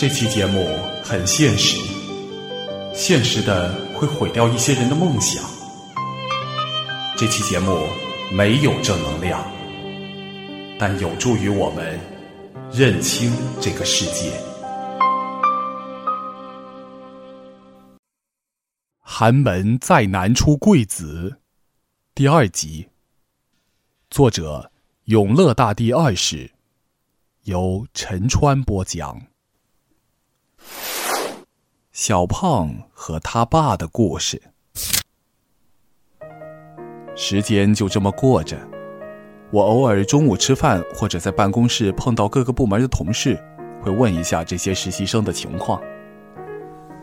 这期节目很现实，现实的会毁掉一些人的梦想。这期节目没有正能量，但有助于我们认清这个世界。寒门再难出贵子，第二集，作者永乐大帝二世，由陈川播讲。小胖和他爸的故事。时间就这么过着，我偶尔中午吃饭或者在办公室碰到各个部门的同事，会问一下这些实习生的情况。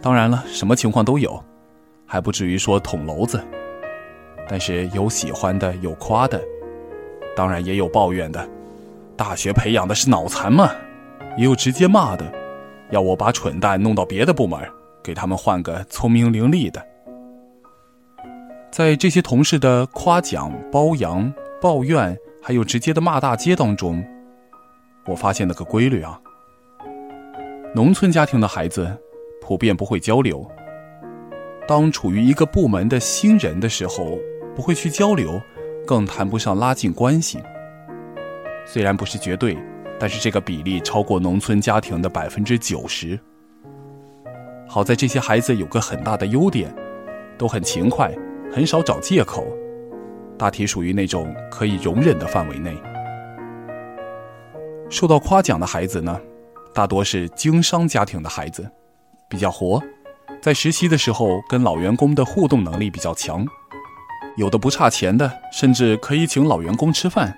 当然了，什么情况都有，还不至于说捅娄子。但是有喜欢的，有夸的，当然也有抱怨的。大学培养的是脑残吗？也有直接骂的，要我把蠢蛋弄到别的部门。给他们换个聪明伶俐的。在这些同事的夸奖、褒扬、抱怨，还有直接的骂大街当中，我发现了个规律啊。农村家庭的孩子普遍不会交流。当处于一个部门的新人的时候，不会去交流，更谈不上拉近关系。虽然不是绝对，但是这个比例超过农村家庭的百分之九十。好在这些孩子有个很大的优点，都很勤快，很少找借口，大体属于那种可以容忍的范围内。受到夸奖的孩子呢，大多是经商家庭的孩子，比较活，在实习的时候跟老员工的互动能力比较强，有的不差钱的，甚至可以请老员工吃饭，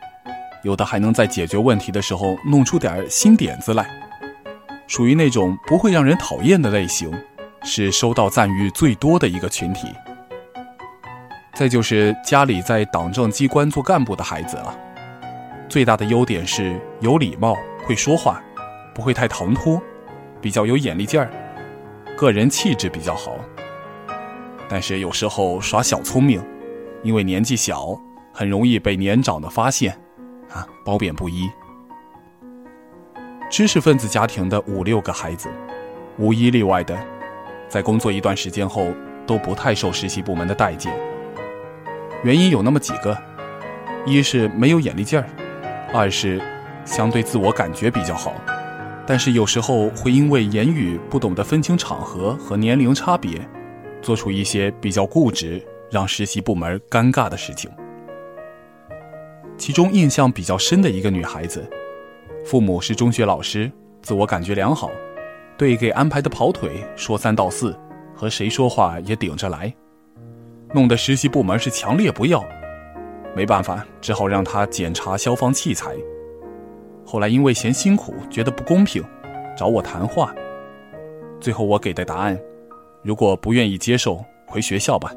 有的还能在解决问题的时候弄出点新点子来。属于那种不会让人讨厌的类型，是收到赞誉最多的一个群体。再就是家里在党政机关做干部的孩子了，最大的优点是有礼貌、会说话，不会太唐突，比较有眼力劲儿，个人气质比较好。但是有时候耍小聪明，因为年纪小，很容易被年长的发现，啊，褒贬不一。知识分子家庭的五六个孩子，无一例外的，在工作一段时间后都不太受实习部门的待见。原因有那么几个：一是没有眼力劲儿，二是相对自我感觉比较好，但是有时候会因为言语不懂得分清场合和年龄差别，做出一些比较固执、让实习部门尴尬的事情。其中印象比较深的一个女孩子。父母是中学老师，自我感觉良好，对给安排的跑腿说三道四，和谁说话也顶着来，弄得实习部门是强烈不要。没办法，只好让他检查消防器材。后来因为嫌辛苦，觉得不公平，找我谈话。最后我给的答案，如果不愿意接受，回学校吧。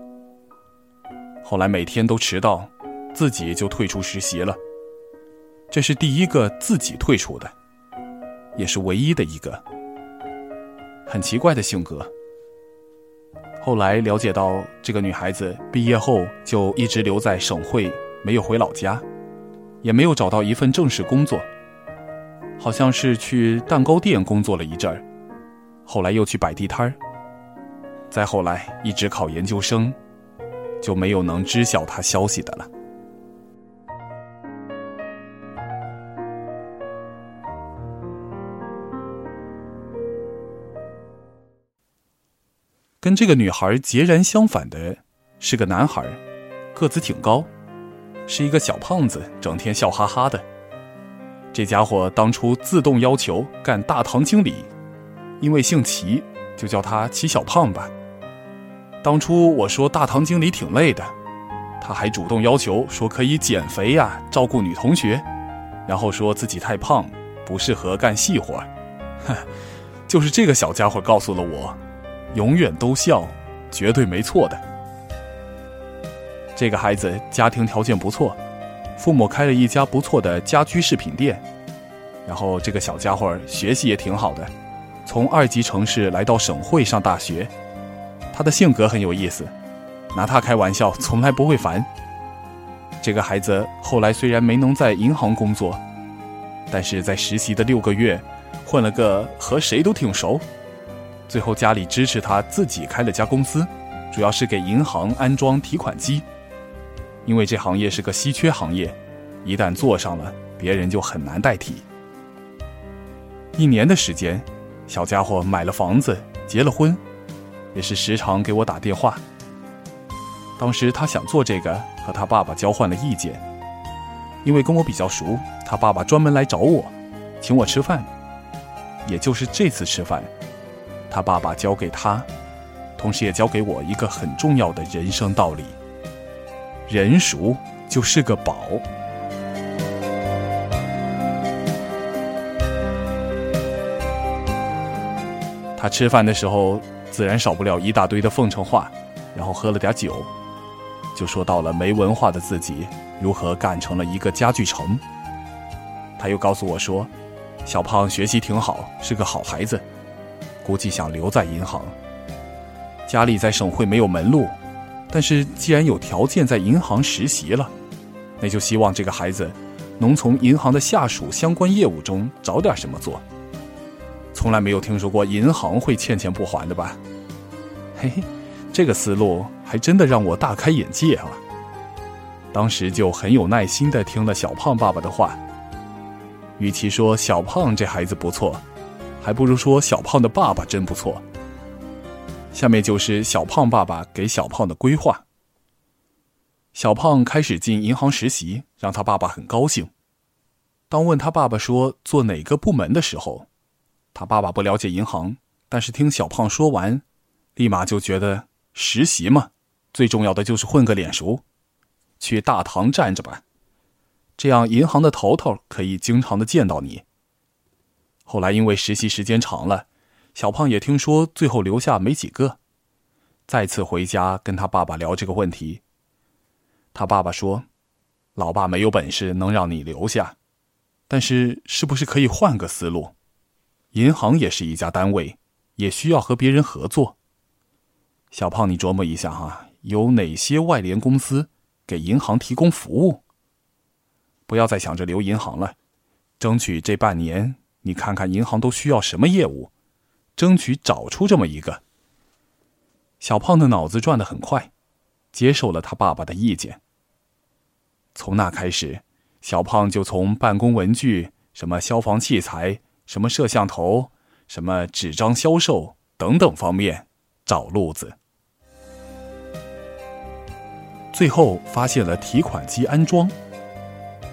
后来每天都迟到，自己就退出实习了。这是第一个自己退出的，也是唯一的一个很奇怪的性格。后来了解到，这个女孩子毕业后就一直留在省会，没有回老家，也没有找到一份正式工作，好像是去蛋糕店工作了一阵儿，后来又去摆地摊儿，再后来一直考研究生，就没有能知晓她消息的了。跟这个女孩截然相反的是个男孩，个子挺高，是一个小胖子，整天笑哈哈的。这家伙当初自动要求干大堂经理，因为姓齐，就叫他齐小胖吧。当初我说大堂经理挺累的，他还主动要求说可以减肥呀，照顾女同学，然后说自己太胖，不适合干细活。哼，就是这个小家伙告诉了我。永远都笑，绝对没错的。这个孩子家庭条件不错，父母开了一家不错的家居饰品店。然后这个小家伙学习也挺好的，从二级城市来到省会上大学。他的性格很有意思，拿他开玩笑从来不会烦。这个孩子后来虽然没能在银行工作，但是在实习的六个月，混了个和谁都挺熟。最后家里支持他自己开了家公司，主要是给银行安装提款机。因为这行业是个稀缺行业，一旦做上了，别人就很难代替。一年的时间，小家伙买了房子，结了婚，也是时常给我打电话。当时他想做这个，和他爸爸交换了意见。因为跟我比较熟，他爸爸专门来找我，请我吃饭。也就是这次吃饭，他爸爸教给他，同时也教给我一个很重要的人生道理：人熟就是个宝。他吃饭的时候，自然少不了一大堆的奉承话，然后喝了点酒，就说到了没文化的自己如何干成了一个家具城。他又告诉我说，小胖学习挺好，是个好孩子，估计想留在银行。家里在省会没有门路，但是既然有条件在银行实习了，那就希望这个孩子能从银行的下属相关业务中找点什么做。从来没有听说过银行会欠钱不还的吧？嘿嘿，这个思路还真的让我大开眼界啊！当时就很有耐心的听了小胖爸爸的话。与其说小胖这孩子不错，还不如说小胖的爸爸真不错。下面就是小胖爸爸给小胖的规划。小胖开始进银行实习，让他爸爸很高兴。当问他爸爸说做哪个部门的时候，他爸爸不了解银行，但是听小胖说完，立马就觉得实习嘛，最重要的就是混个脸熟，去大堂站着吧，这样银行的头头可以经常的见到你。后来因为实习时间长了，小胖也听说最后留下没几个，再次回家跟他爸爸聊这个问题，他爸爸说：“老爸没有本事能让你留下，但是是不是可以换个思路？”银行也是一家单位，也需要和别人合作。小胖，你琢磨一下哈，有哪些外联公司给银行提供服务？不要再想着留银行了，争取这半年你看看银行都需要什么业务，争取找出这么一个。小胖的脑子转得很快，接受了他爸爸的意见。从那开始，小胖就从办公文具、什么消防器材。什么摄像头，什么纸张销售等等方面找路子，最后发现了提款机安装，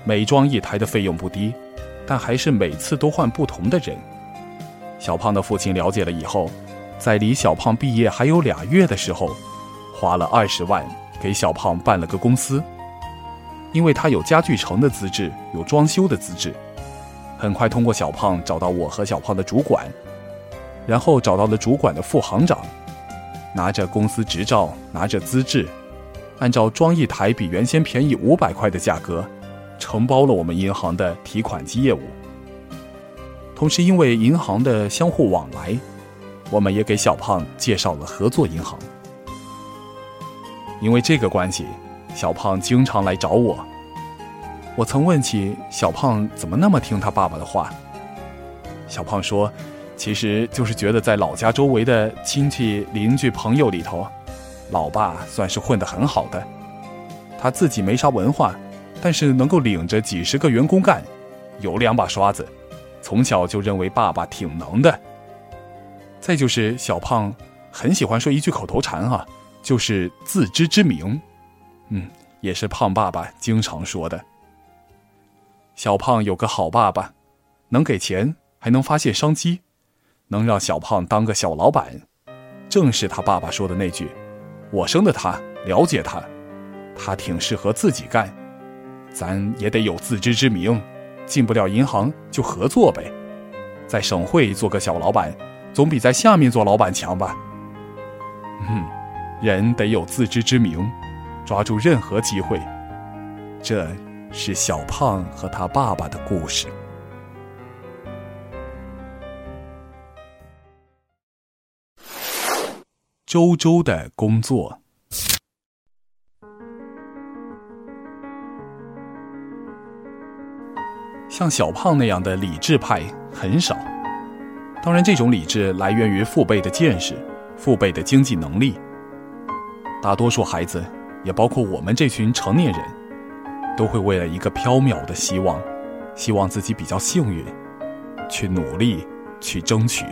每装一台的费用不低，但还是每次都换不同的人。小胖的父亲了解了以后，在离小胖毕业还有俩月的时候，花了二十万给小胖办了个公司，因为他有家具城的资质，有装修的资质。很快通过小胖找到我和小胖的主管，然后找到了主管的副行长，拿着公司执照，拿着资质，按照装一台比原先便宜五百块的价格，承包了我们银行的提款机业务。同时，因为银行的相互往来，我们也给小胖介绍了合作银行。因为这个关系，小胖经常来找我。我曾问起小胖怎么那么听他爸爸的话，小胖说：“其实就是觉得在老家周围的亲戚、邻居、朋友里头，老爸算是混得很好的。他自己没啥文化，但是能够领着几十个员工干，有两把刷子，从小就认为爸爸挺能的。再就是小胖很喜欢说一句口头禅哈，就是自知之明，嗯，也是胖爸爸经常说的。”小胖有个好爸爸，能给钱，还能发现商机，能让小胖当个小老板，正是他爸爸说的那句：“我生的他，了解他，他挺适合自己干，咱也得有自知之明，进不了银行就合作呗，在省会做个小老板，总比在下面做老板强吧。”嗯，人得有自知之明，抓住任何机会，这。是小胖和他爸爸的故事。周周的工作，像小胖那样的理智派很少，当然，这种理智来源于父辈的见识、父辈的经济能力。大多数孩子，也包括我们这群成年人，都会为了一个缥缈的希望，希望自己比较幸运，去努力，去争取。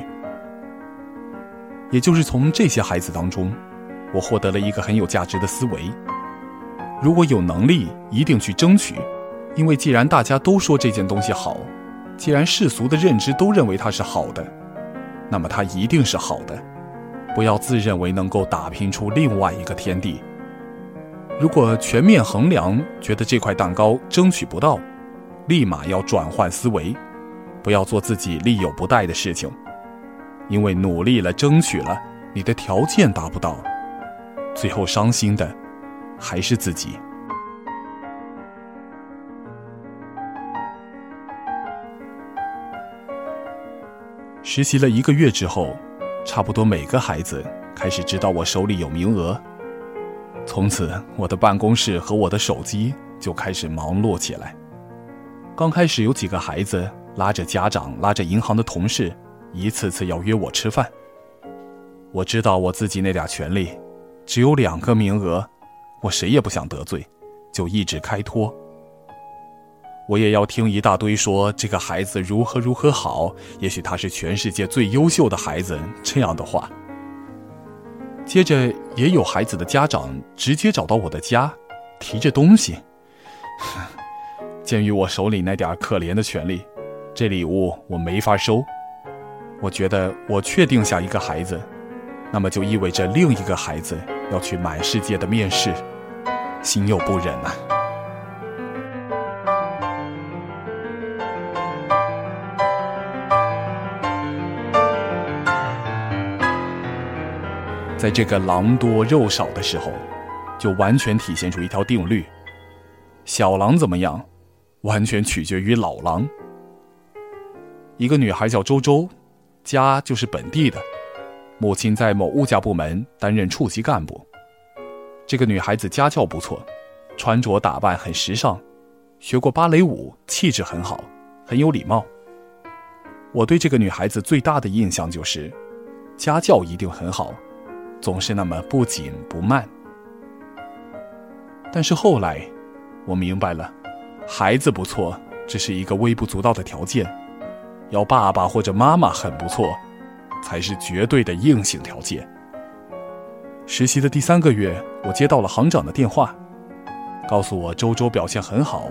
也就是从这些孩子当中，我获得了一个很有价值的思维：如果有能力，一定去争取，因为既然大家都说这件东西好，既然世俗的认知都认为它是好的，那么它一定是好的。不要自认为能够打拼出另外一个天地。如果全面衡量，觉得这块蛋糕争取不到，立马要转换思维，不要做自己力有不逮的事情，因为努力了，争取了，你的条件达不到，最后伤心的还是自己。实习了一个月之后。差不多每个孩子开始知道我手里有名额，从此我的办公室和我的手机就开始忙碌起来。刚开始有几个孩子拉着家长、拉着银行的同事，一次次要约我吃饭。我知道我自己那点权利，只有两个名额，我谁也不想得罪，就一直开脱。我也要听一大堆说这个孩子如何如何好，也许他是全世界最优秀的孩子这样的话。接着也有孩子的家长直接找到我的家，提着东西。鉴于我手里那点可怜的权利，这礼物我没法收。我觉得我确定下一个孩子，那么就意味着另一个孩子要去满世界的面试，心有不忍呐。在这个狼多肉少的时候，就完全体现出一条定律：小狼怎么样，完全取决于老狼。一个女孩叫周周，家就是本地的，母亲在某物价部门担任处级干部。这个女孩子家教不错，穿着打扮很时尚，学过芭蕾舞，气质很好，很有礼貌。我对这个女孩子最大的印象就是，家教一定很好。总是那么不紧不慢，但是后来，我明白了，孩子不错只是一个微不足道的条件，要爸爸或者妈妈很不错，才是绝对的硬性条件。实习的第三个月，我接到了行长的电话，告诉我周周表现很好，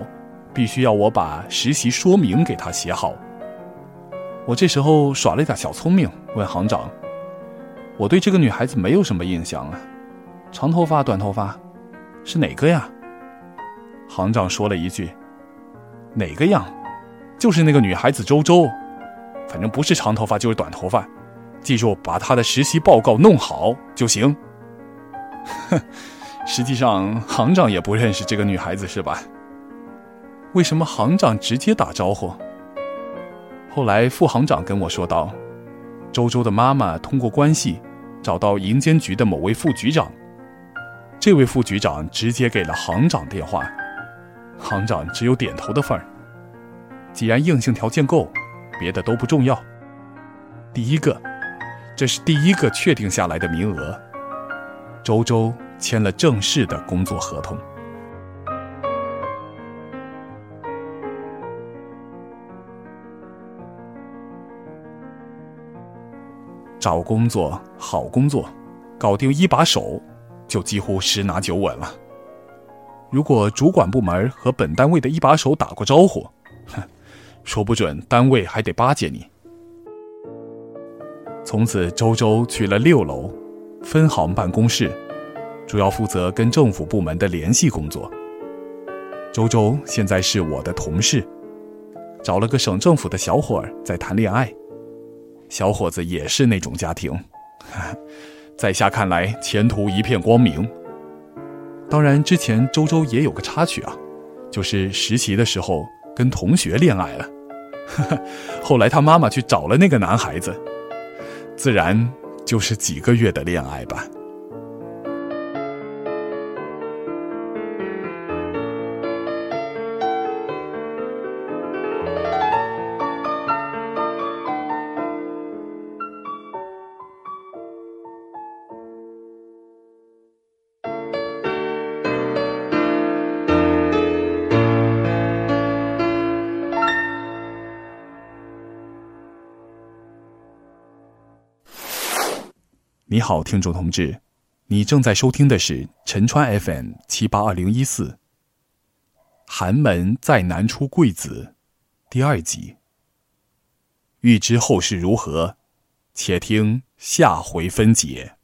必须要我把实习说明给他写好。我这时候耍了一点小聪明，问行长。我对这个女孩子没有什么印象啊，长头发、短头发，是哪个呀？行长说了一句：“哪个样？就是那个女孩子周周，反正不是长头发就是短头发，记住把她的实习报告弄好就行。”哼，实际上行长也不认识这个女孩子是吧？为什么行长直接打招呼？后来副行长跟我说道。周周的妈妈通过关系找到银监局的某位副局长，这位副局长直接给了行长电话，行长只有点头的份儿。既然硬性条件够，别的都不重要。第一个，这是第一个确定下来的名额，周周签了正式的工作合同。找工作，好工作，搞定一把手，就几乎十拿九稳了。如果主管部门和本单位的一把手打过招呼，哼，说不准单位还得巴结你。从此，周周去了六楼分行办公室，主要负责跟政府部门的联系工作。周周现在是我的同事，找了个省政府的小伙儿在谈恋爱。小伙子也是那种家庭，在下看来前途一片光明。当然，之前周周也有个插曲啊，就是实习的时候跟同学恋爱了，后来他妈妈去找了那个男孩子，自然就是几个月的恋爱吧。你好，听众同志，你正在收听的是陈川 FM 七八二零一四。寒门再难出贵子，第二集。欲知后事如何，且听下回分解。